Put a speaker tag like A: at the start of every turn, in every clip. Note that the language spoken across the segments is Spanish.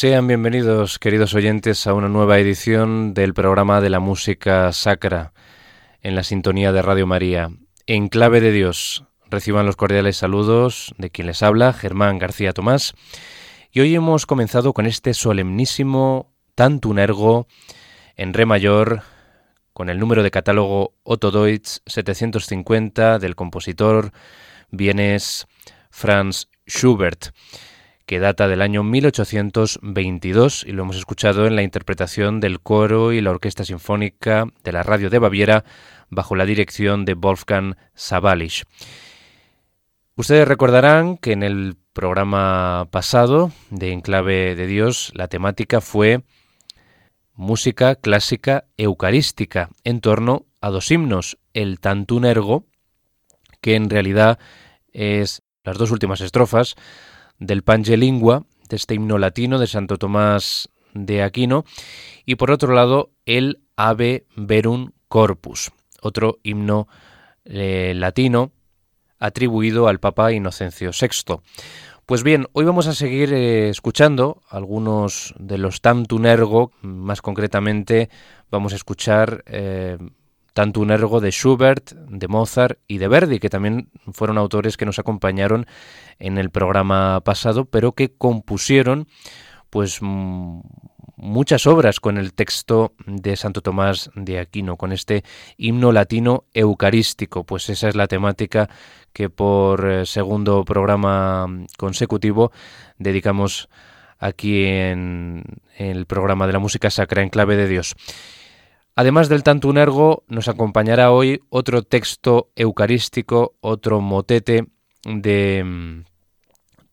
A: Sean bienvenidos, queridos oyentes, a una nueva edición del programa de la música sacra en la sintonía de Radio María. En clave de Dios, reciban los cordiales saludos de quien les habla, Germán García Tomás. Y hoy hemos comenzado con este solemnísimo Tantum Ergo en Re mayor, con el número de catálogo Otto Deutsch 750 del compositor vienes Franz Schubert que data del año 1822 y lo hemos escuchado en la interpretación del coro y la Orquesta Sinfónica de la Radio de Baviera bajo la dirección de Wolfgang Sabalisch. Ustedes recordarán que en el programa pasado de Enclave de Dios la temática fue música clásica eucarística en torno a dos himnos, el Tantun Ergo, que en realidad es las dos últimas estrofas del Pange Lingua, de este himno latino de Santo Tomás de Aquino, y por otro lado el Ave Verum Corpus, otro himno eh, latino atribuido al Papa Inocencio VI. Pues bien, hoy vamos a seguir eh, escuchando algunos de los Tantum Ergo, más concretamente vamos a escuchar eh, Tantum Ergo de Schubert, de Mozart y de Verdi, que también fueron autores que nos acompañaron en el programa pasado, pero que compusieron pues muchas obras con el texto de Santo Tomás de Aquino, con este himno latino eucarístico, pues esa es la temática que por eh, segundo programa consecutivo dedicamos aquí en, el programa de la música sacra en clave de Dios. Además del Tantunergo, nos acompañará hoy otro texto eucarístico, otro motete de mm,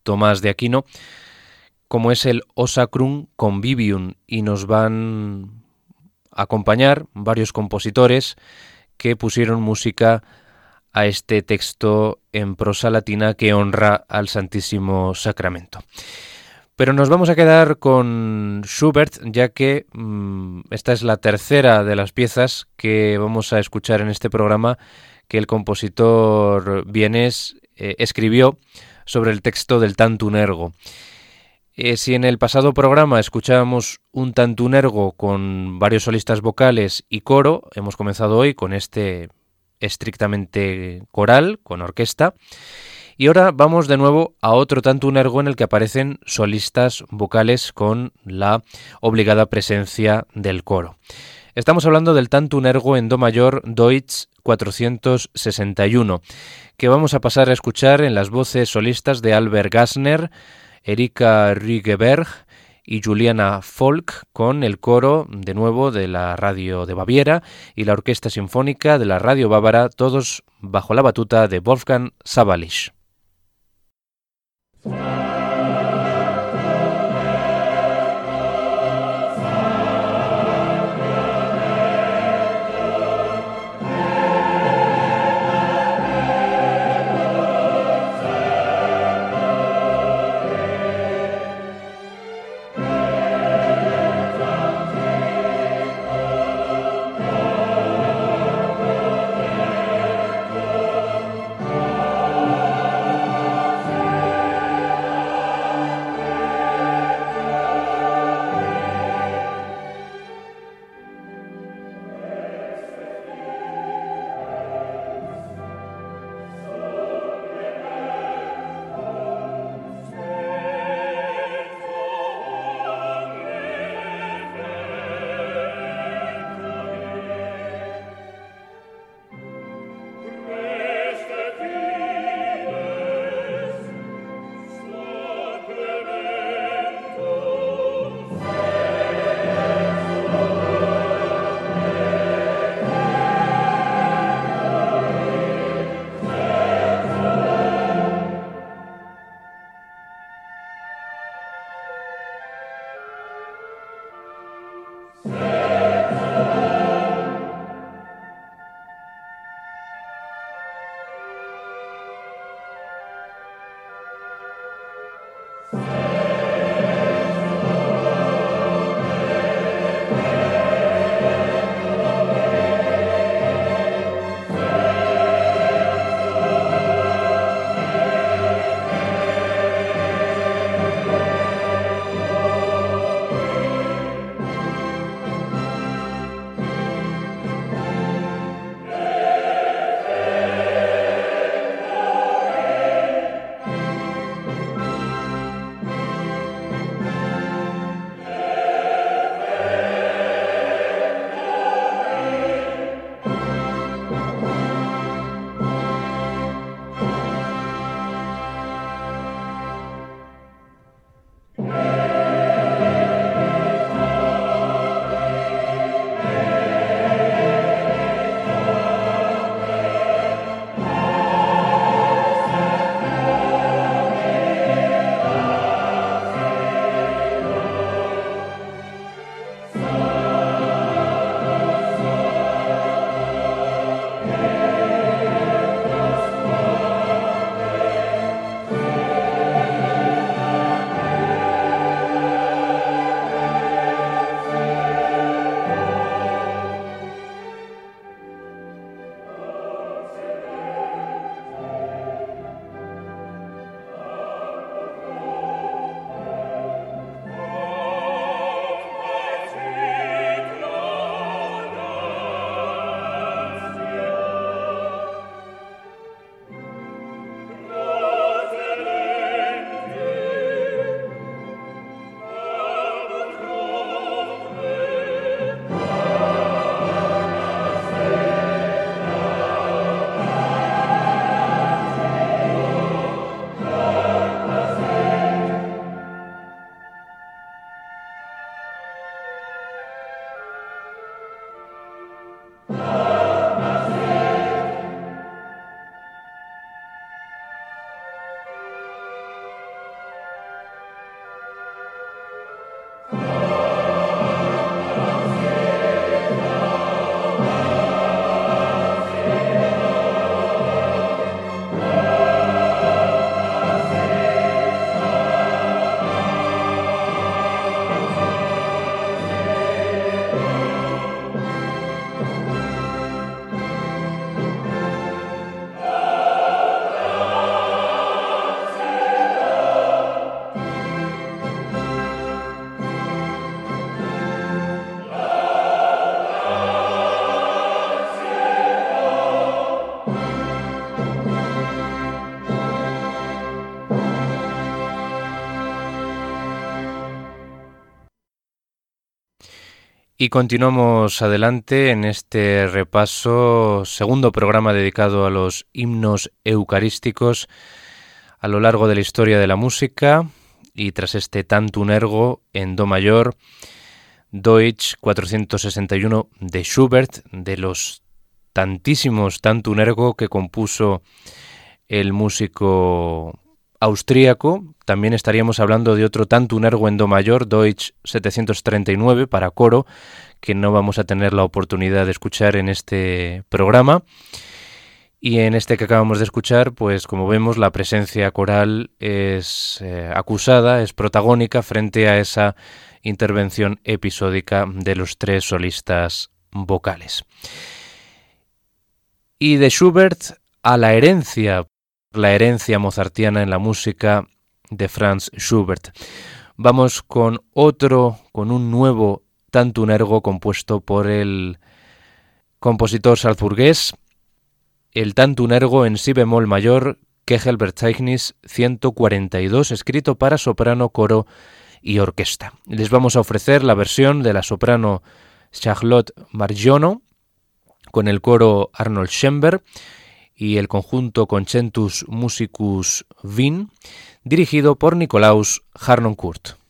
A: Tomás de Aquino, como es el Osacrum Convivium, y nos van a acompañar varios compositores que pusieron música a este texto en prosa latina que honra al Santísimo Sacramento. Pero nos vamos a quedar con Schubert, ya que mm, esta es la tercera de las piezas que vamos a escuchar en este programa que el compositor vienes eh, escribió sobre el texto del Tantunergo. Eh, si en el pasado programa escuchábamos un Tantunergo con varios solistas vocales y coro, hemos comenzado hoy con este estrictamente coral, con orquesta. Y ahora vamos de nuevo a otro tanto un ergo en el que aparecen solistas vocales con la obligada presencia del coro. Estamos hablando del tanto un ergo en do mayor Deutsch 461, que vamos a pasar a escuchar en las voces solistas de Albert Gassner, Erika Riegeberg y Juliana Folk con el coro de nuevo de la radio de Baviera y la orquesta sinfónica de la radio bávara, todos bajo la batuta de Wolfgang Sabalisch. Bye. Y continuamos adelante en este repaso, segundo programa dedicado a los himnos eucarísticos a lo largo de la historia de la música. Y tras este Tantum Ergo en Do mayor, Deutsch 461 de Schubert, de los tantísimos Tantum Ergo que compuso el músico austríaco, también estaríamos hablando de otro tanto un ergo en do mayor, Deutsch 739 para coro, que no vamos a tener la oportunidad de escuchar en este programa. Y en este que acabamos de escuchar, pues como vemos, la presencia coral es eh, acusada, es protagónica frente a esa intervención episódica de los tres solistas vocales. Y de Schubert a la herencia la herencia mozartiana en la música de Franz Schubert. Vamos con otro, con un nuevo tantum ergo compuesto por el compositor salzburgués, el tantum ergo en si bemol mayor, Kegelbertzeichnis 142, escrito para soprano, coro y orquesta. Les vamos a ofrecer la versión de la soprano Charlotte Margiono con el coro Arnold Schember y el conjunto Concentus Musicus Wien, dirigido por Nikolaus Harnoncourt.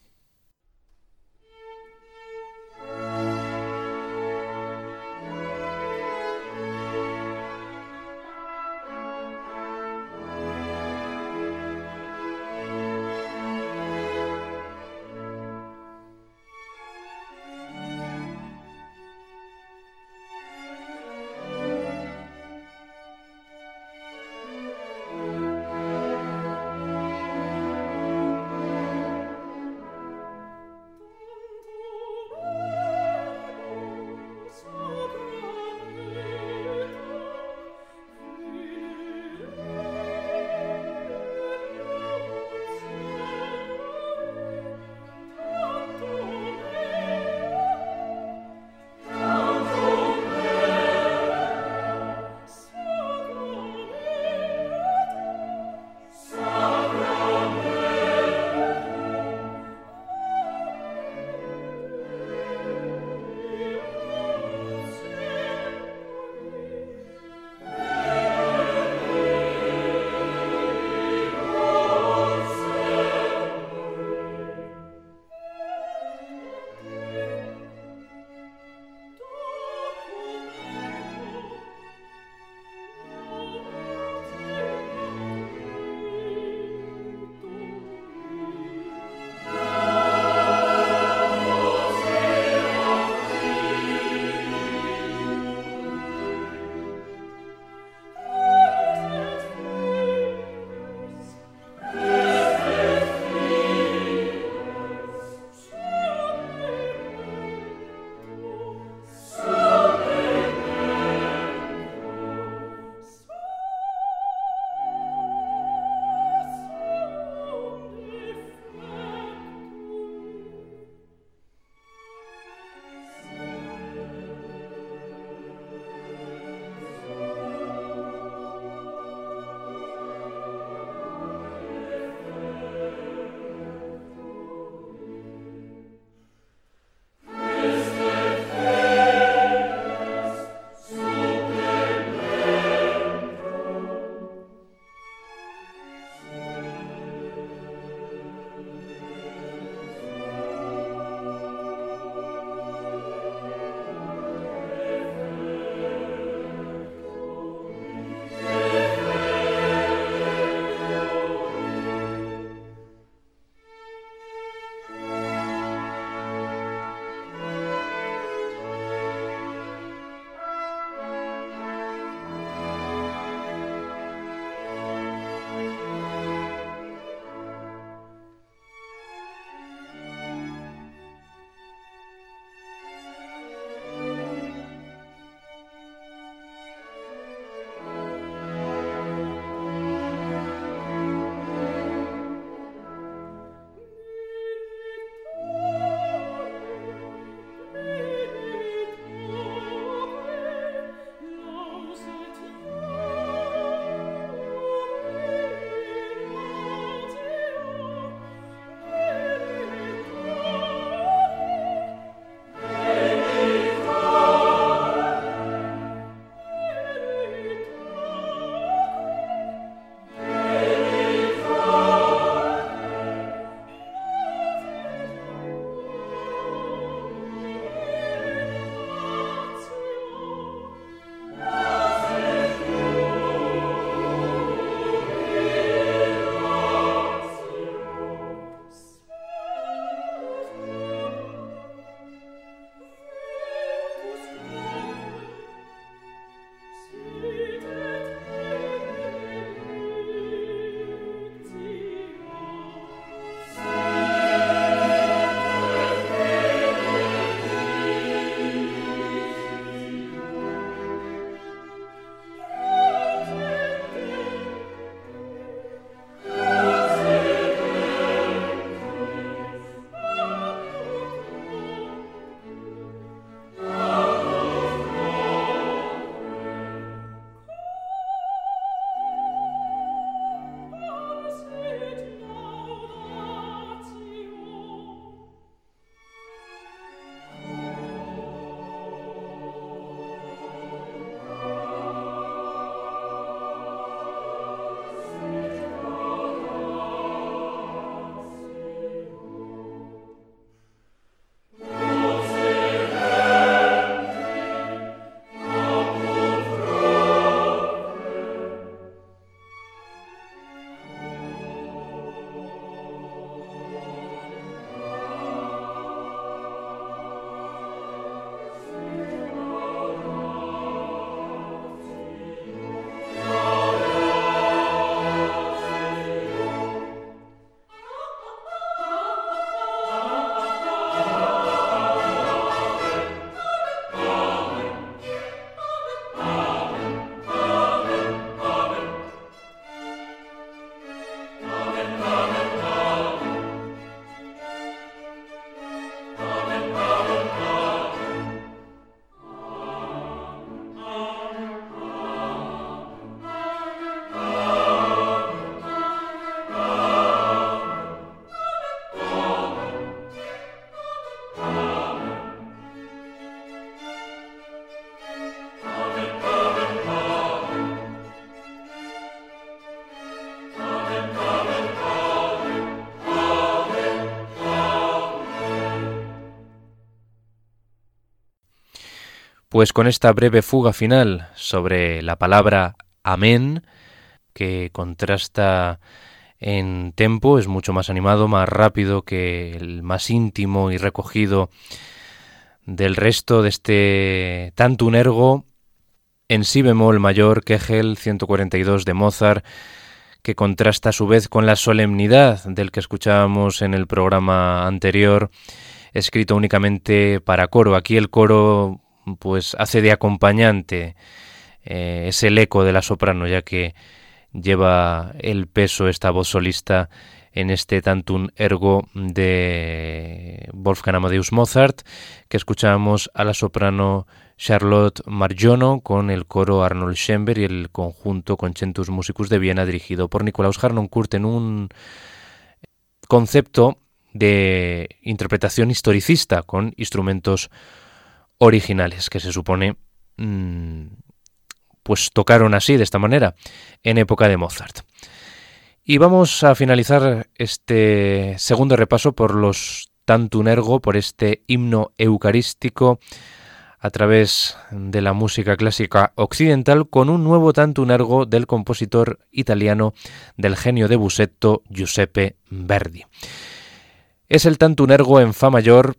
A: Pues con esta breve fuga final sobre la palabra amén, que contrasta en tempo, es mucho más animado, más rápido que el más íntimo y recogido del resto de este tanto un ergo en si bemol mayor Kegel 142 de Mozart, que contrasta a su vez con la solemnidad del que escuchábamos en el programa anterior, escrito únicamente para coro. Aquí el coro pues hace de acompañante, eh, es el eco de la soprano, ya que lleva el peso esta voz solista en este tantum ergo de Wolfgang Amadeus Mozart, que escuchamos a la soprano Charlotte Marjono con el coro Arnold Schember y el conjunto Concentus Musicus de Viena dirigido por Nikolaus Harnoncourt en un concepto de interpretación historicista con instrumentos originales que se supone mm, pues tocaron así de esta manera en época de Mozart. Y vamos a finalizar este segundo repaso por los Tantum Ergo, por este himno eucarístico a través de la música clásica occidental con un nuevo Tantum Ergo del compositor italiano del genio de Busetto Giuseppe Verdi. Es el Tantum Ergo en Fa mayor,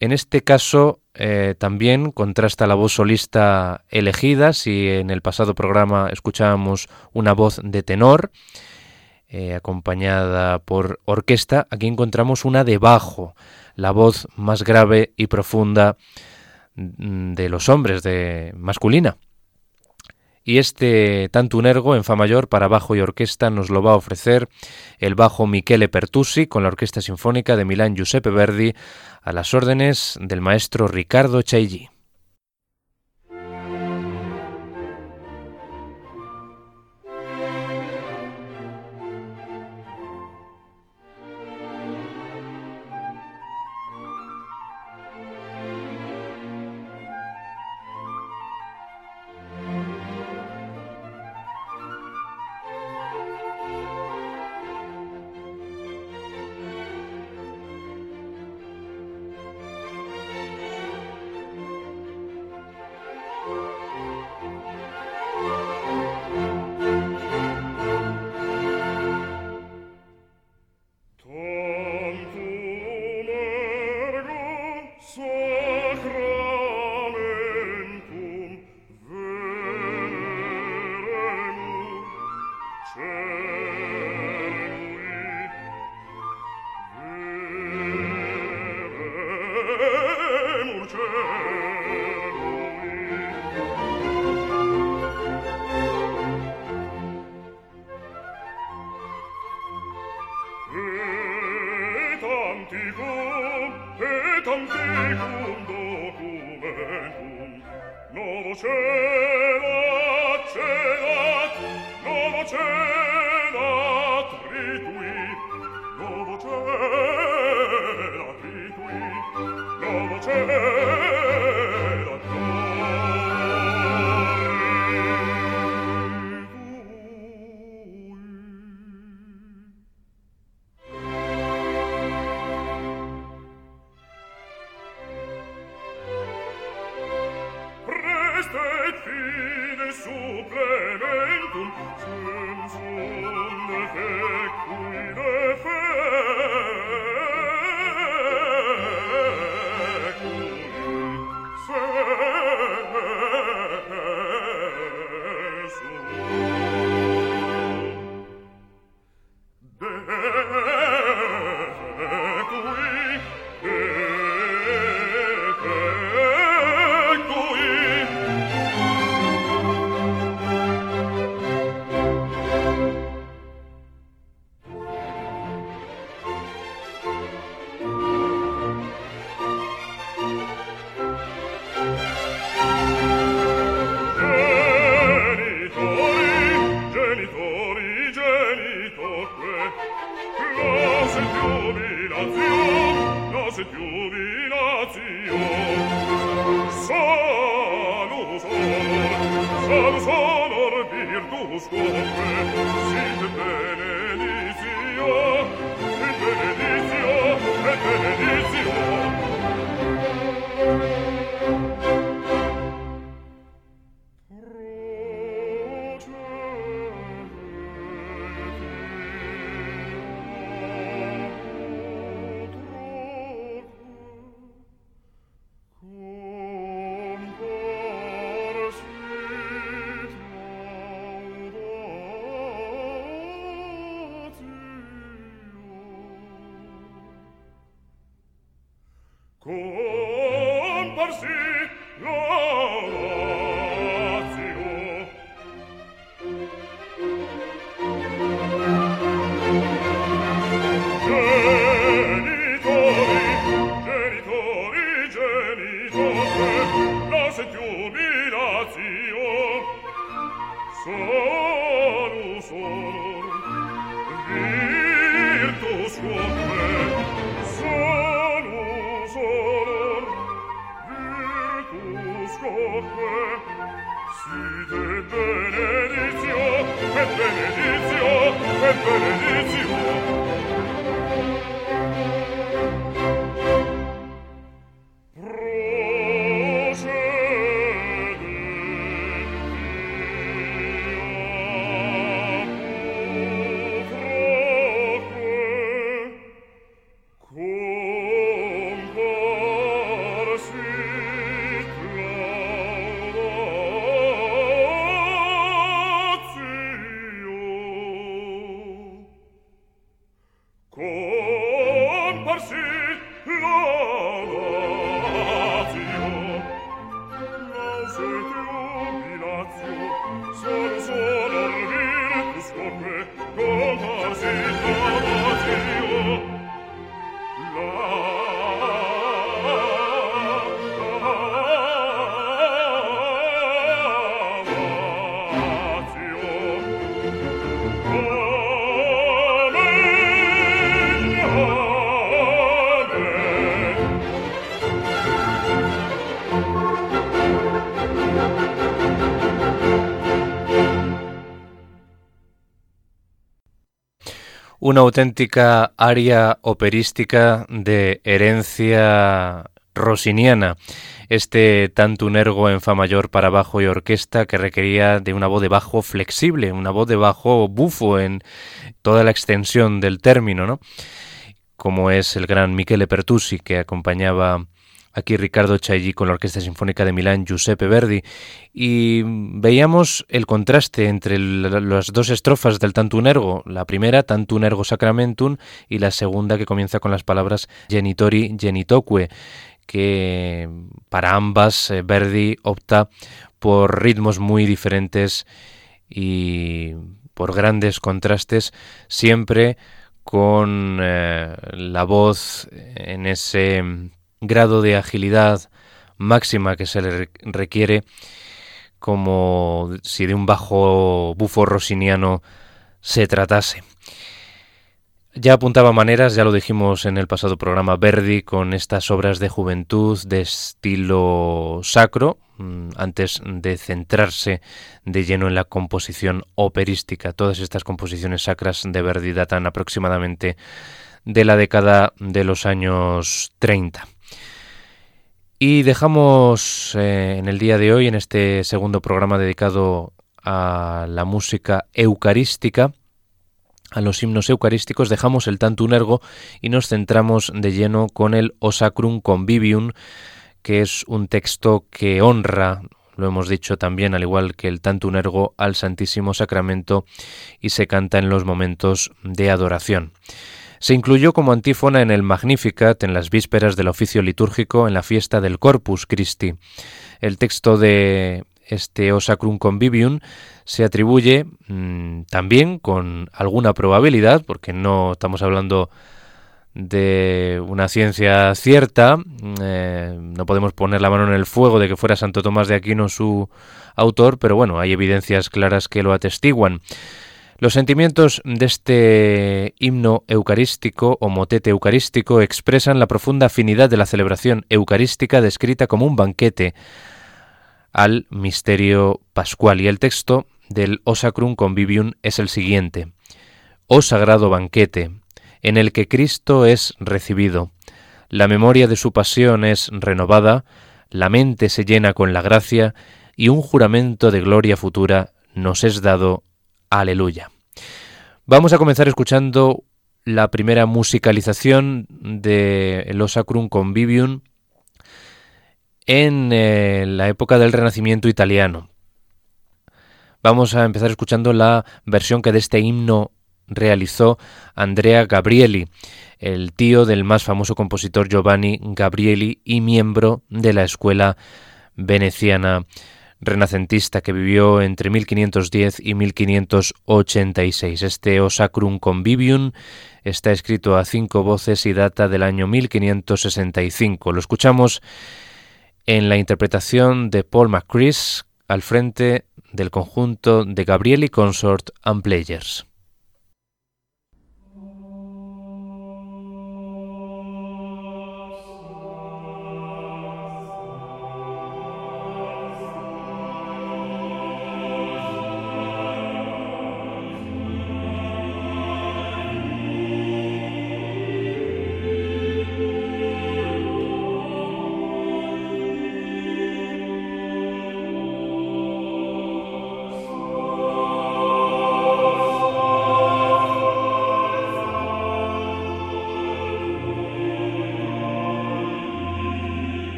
A: en este caso eh, también contrasta la voz solista elegida, si en el pasado programa escuchábamos una voz de tenor, eh, acompañada por orquesta, aquí encontramos una de bajo, la voz más grave y profunda mm, de los hombres, de masculina. Y este tanto un ergo en fa mayor para bajo y orquesta nos lo va a ofrecer el bajo Michele Pertusi con la Orquesta Sinfónica de Milán Giuseppe Verdi a las órdenes del maestro Ricardo Chailly. Novo cela qui, novo cela novo cela Una auténtica aria operística de herencia rosiniana. Este tantunergo en fa mayor para bajo y orquesta que requería de una voz de bajo flexible, una voz de bajo bufo en toda la extensión del término, ¿no? Como es el gran Michele Pertusi que acompañaba aquí Ricardo Chailly con la Orquesta Sinfónica de Milán, Giuseppe Verdi, y veíamos el contraste entre las dos estrofas del Tantunergo, la primera, Tantunergo Sacramentum, y la segunda que comienza con las palabras Genitori Genitoque, que para ambas eh, Verdi opta por ritmos muy diferentes y por grandes contrastes, siempre con eh, la voz en ese grado de agilidad máxima que se le requiere, como si de un bajo bufo rosiniano se tratase. Ya apuntaba maneras, ya lo dijimos en el pasado programa Verdi, con estas obras de juventud de estilo sacro, mm, antes de centrarse de lleno en la composición operística. Todas estas composiciones sacras de Verdi datan aproximadamente de la década de los años 30. Y dejamos eh, en el día de hoy, en este segundo programa dedicado a la música eucarística, a los himnos eucarísticos, dejamos el Tantunergo y nos centramos de lleno con el Osacrum Convivium, que es un texto que honra, lo hemos dicho también, al igual que el Tantunergo, al Santísimo Sacramento y se canta en los momentos de adoración. Se incluyó como antífona en el Magnificat en las vísperas del oficio litúrgico en la fiesta del Corpus Christi. El texto de este Osacrum Convivium se atribuye mm, también con alguna probabilidad, porque no estamos hablando de una ciencia cierta, mm, eh, no podemos poner la mano en el fuego de que fuera Santo Tomás de Aquino su autor, pero bueno, hay evidencias claras que lo atestiguan. Los sentimientos de este himno eucarístico o motete eucarístico expresan la profunda afinidad de la celebración eucarística descrita como un banquete al misterio pascual. Y el texto del O Sacrum Convivium es el siguiente. Oh sagrado banquete, en el que Cristo es recibido, la memoria de su pasión es renovada, la mente se llena con la gracia y un juramento de gloria futura nos es dado Aleluya. Vamos a comenzar escuchando la primera musicalización de El Osacrum Convivium en eh, la época del Renacimiento italiano. Vamos a empezar escuchando la versión que de este himno realizó Andrea Gabrieli, el tío del más famoso compositor Giovanni Gabrieli y miembro de la escuela veneciana renacentista que vivió entre 1510 y 1586. Este Osacrum Convivium está escrito a cinco voces y data del año 1565. Lo escuchamos en la interpretación de Paul McCris al frente del conjunto de Gabrieli Consort and Players.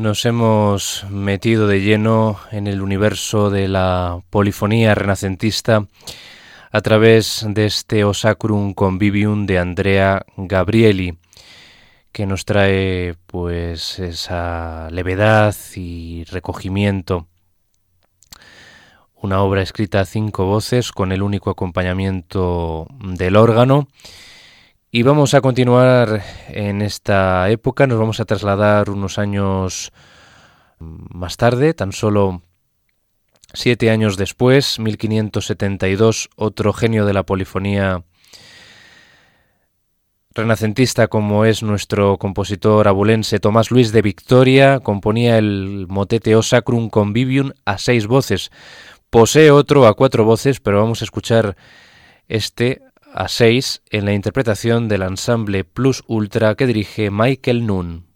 A: Nos hemos metido de lleno en el universo de la polifonía renacentista a través de este Osacrum Convivium de Andrea Gabrieli, que nos trae pues esa levedad y recogimiento. Una obra escrita a cinco voces con el único acompañamiento del órgano. Y vamos a continuar en esta época, nos vamos a trasladar unos años más tarde, tan solo siete años después, 1572, otro genio de la polifonía renacentista como es nuestro compositor abulense Tomás Luis de Victoria, componía el motete O Sacrum Convivium a seis voces. Posee otro a cuatro voces, pero vamos a escuchar este a seis en la interpretación del ensamble Plus Ultra que dirige Michael Nunn.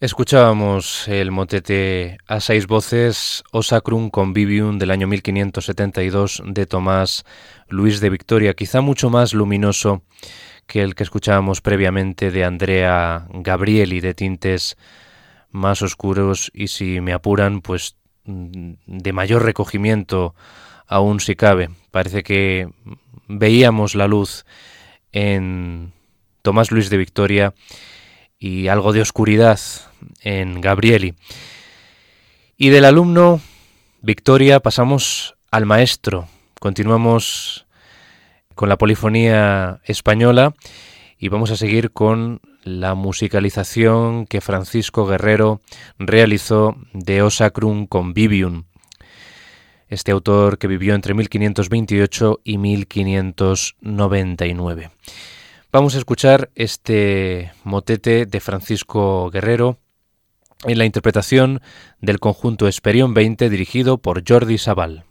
A: Escuchábamos el motete a seis voces O Sacrum Convivium del año 1572 de Tomás Luis de Victoria, quizá mucho más luminoso que el que escuchábamos previamente de Andrea Gabrieli, de tintes más oscuros y si me apuran, pues mm, de mayor recogimiento aún si cabe. Parece que veíamos la luz en Tomás Luis de Victoria y algo de oscuridad en Gabrieli. Y del alumno Victoria pasamos al maestro. Continuamos con la polifonía española y vamos a seguir con la musicalización que Francisco Guerrero realizó de Osacrum Convivium. Este autor que vivió entre 1528 y 1599. Vamos a escuchar este motete de Francisco Guerrero en la interpretación del conjunto Esperión 20 dirigido por Jordi Sabal.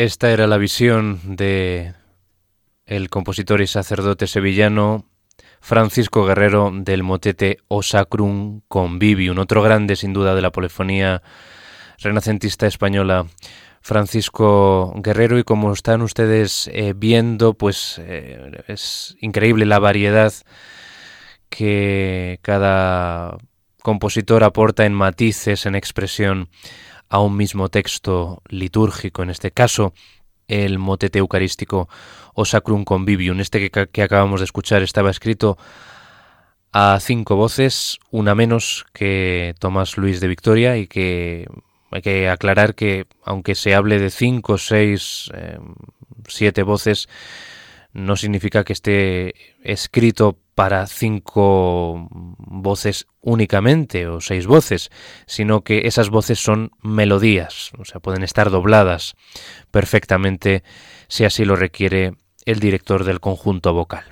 A: Esta era la visión de el compositor y sacerdote sevillano Francisco Guerrero del motete O Sacrum Convivium, otro grande sin duda de la polifonía renacentista española. Francisco Guerrero y como están ustedes eh, viendo, pues eh, es increíble la variedad que cada compositor aporta en matices, en expresión a un mismo texto litúrgico, en este caso el motete eucarístico o Sacrum Convivium. Este que, acabamos de escuchar estaba escrito a cinco voces, una menos que Tomás Luis de Victoria y que hay que aclarar que aunque se hable de cinco, seis, em, siete voces, no significa que esté escrito para cinco voces únicamente o seis voces, sino que esas voces son melodías, o sea, pueden estar dobladas perfectamente si así lo requiere el director del conjunto vocal.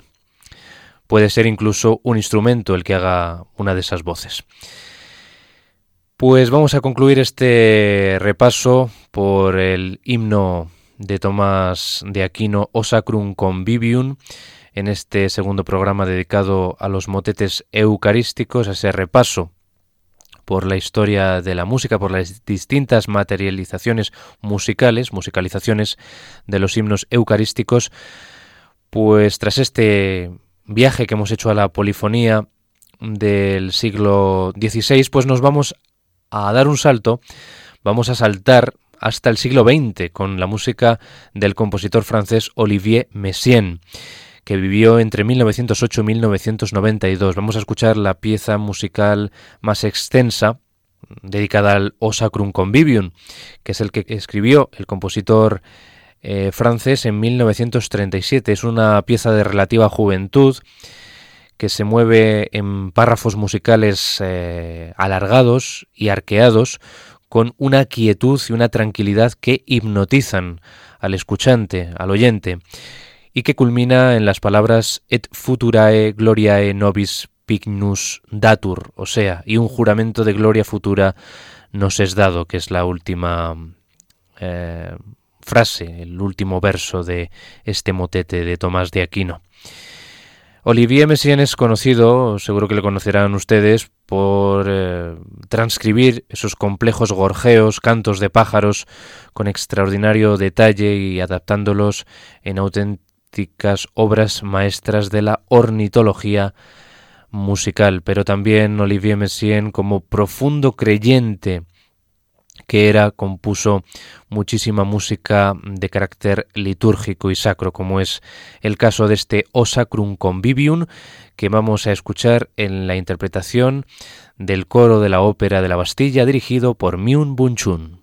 A: Puede ser incluso un instrumento el que haga una de esas voces. Pues vamos a concluir este repaso por el himno de Tomás de Aquino O Sacrum Convivium en este segundo programa dedicado a los motetes eucarísticos, a ese repaso por la historia de la música, por las distintas materializaciones musicales, musicalizaciones de los himnos eucarísticos, pues tras este viaje que hemos hecho a la polifonía del siglo XVI, pues nos vamos a dar un salto, vamos a saltar hasta el siglo XX con la música del compositor francés Olivier Messiaen que vivió entre 1908 y 1992. Vamos a escuchar la pieza musical más extensa dedicada al O Sacrum Convivium, que es el que escribió el compositor eh, francés en 1937. Es una pieza de relativa juventud que se mueve en párrafos musicales eh, alargados y arqueados con una quietud y una tranquilidad que hipnotizan al escuchante, al oyente, y que culmina en las palabras et futurae gloriae nobis pignus datur, o sea, y un juramento de gloria futura nos es dado, que es la última eh, frase, el último verso de este motete de Tomás de Aquino. Olivier Messiaen es conocido, seguro que le conocerán ustedes, por eh, transcribir esos complejos gorjeos, cantos de pájaros, con extraordinario detalle y adaptándolos en obras maestras de la ornitología musical. Pero también Olivier Messiaen, como profundo creyente que era, compuso muchísima música de carácter litúrgico y sacro, como es el caso de este O Sacrum Convivium, que vamos a escuchar en la interpretación del coro de la Ópera de la Bastilla, dirigido por Myun Bunchun.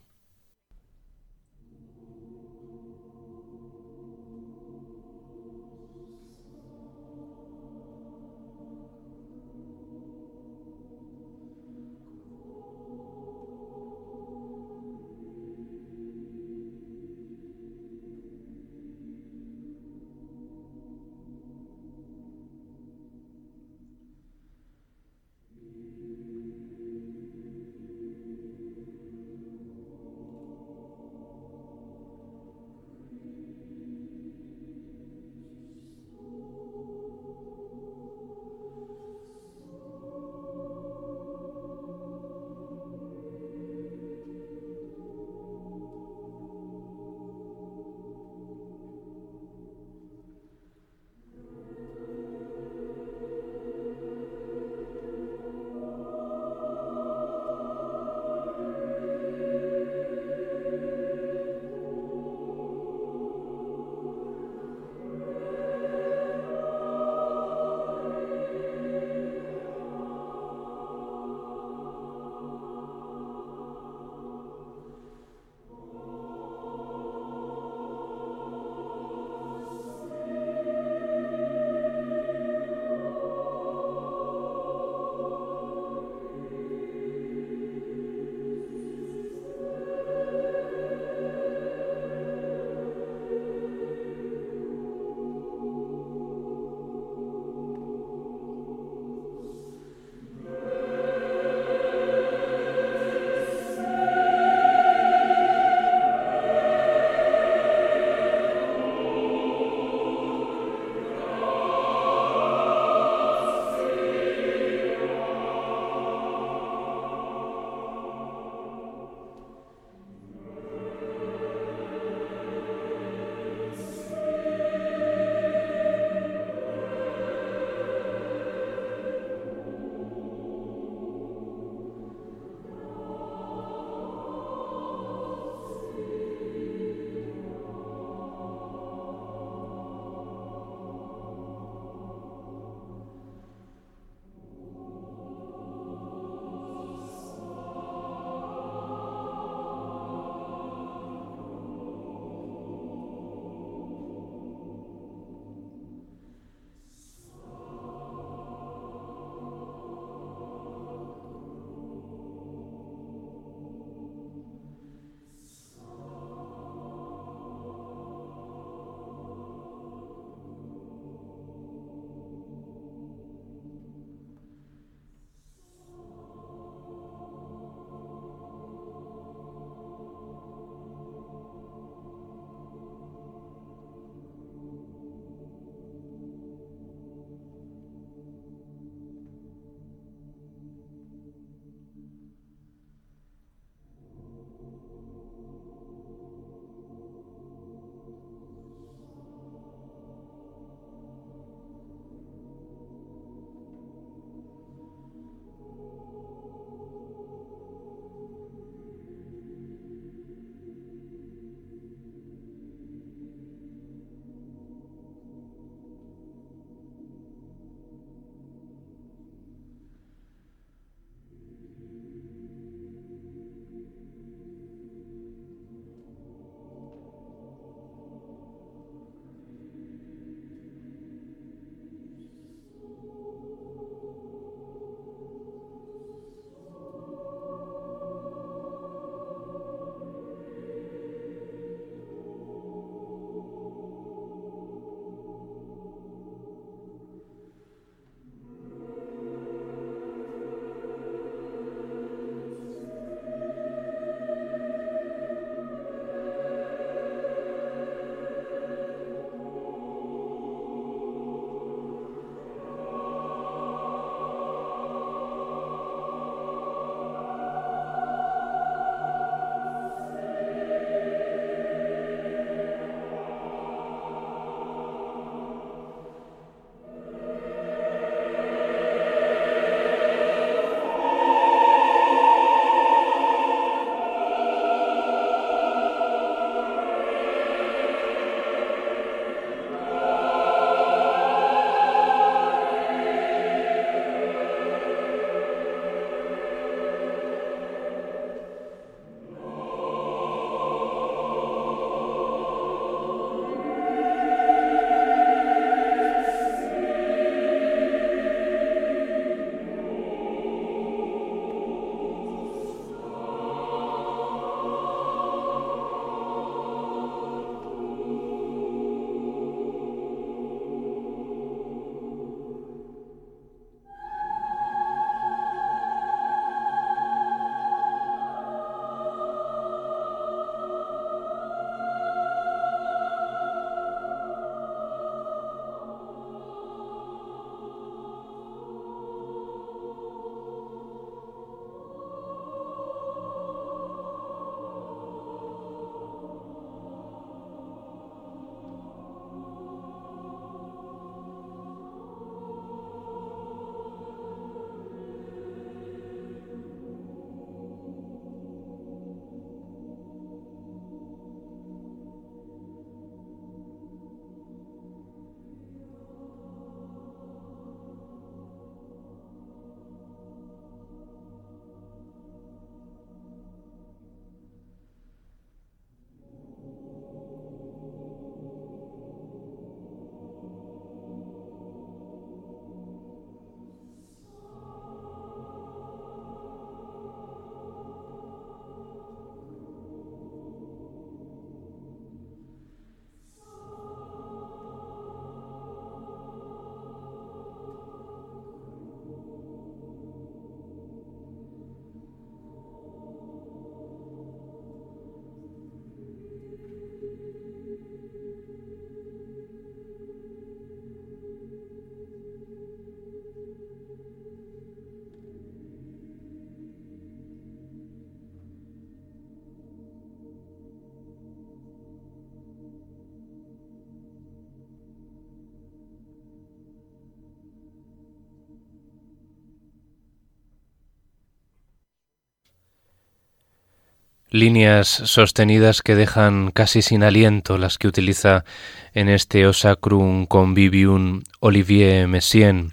A: Líneas sostenidas que dejan casi sin aliento las que utiliza en este Osacrum Convivium Olivier Messiaen.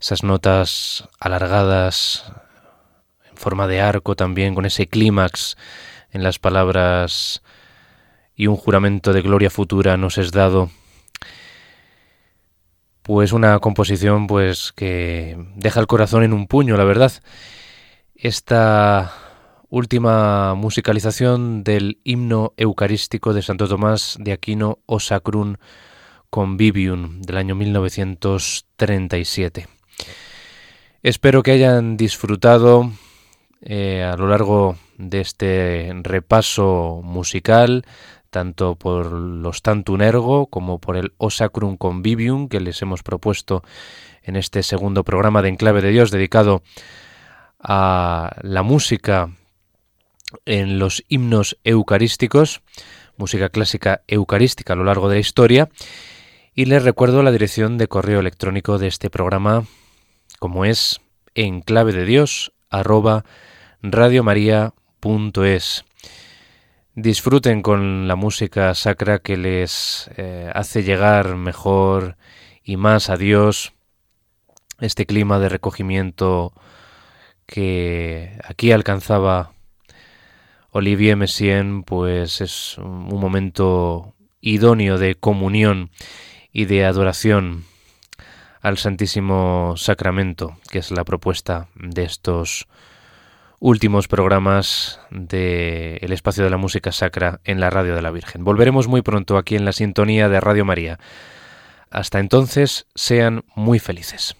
A: Esas notas alargadas en forma de arco también, con ese clímax en las palabras y un juramento de gloria futura nos es dado. Pues una composición pues que deja el corazón en un puño, la verdad. Esta última musicalización del himno eucarístico de Santo Tomás de Aquino O Convivium del año 1937. Espero que hayan disfrutado eh, a lo largo de este repaso musical, tanto por los Tantum Ergo como por el O Convivium que les hemos propuesto en este segundo programa de Enclave de Dios dedicado a la música en los himnos eucarísticos, música clásica eucarística a lo largo de la historia. Y les recuerdo la dirección de correo electrónico de este programa, como es en clave de Dios arroba. Disfruten con la música sacra que les eh, hace llegar mejor y más a Dios, este clima de recogimiento que aquí alcanzaba Olivier Messien, pues es un momento idóneo de comunión y de adoración al Santísimo Sacramento, que es la propuesta de estos últimos programas del el espacio de la música sacra en la radio de la Virgen. Volveremos muy pronto aquí en la sintonía de Radio María. Hasta entonces, sean muy felices.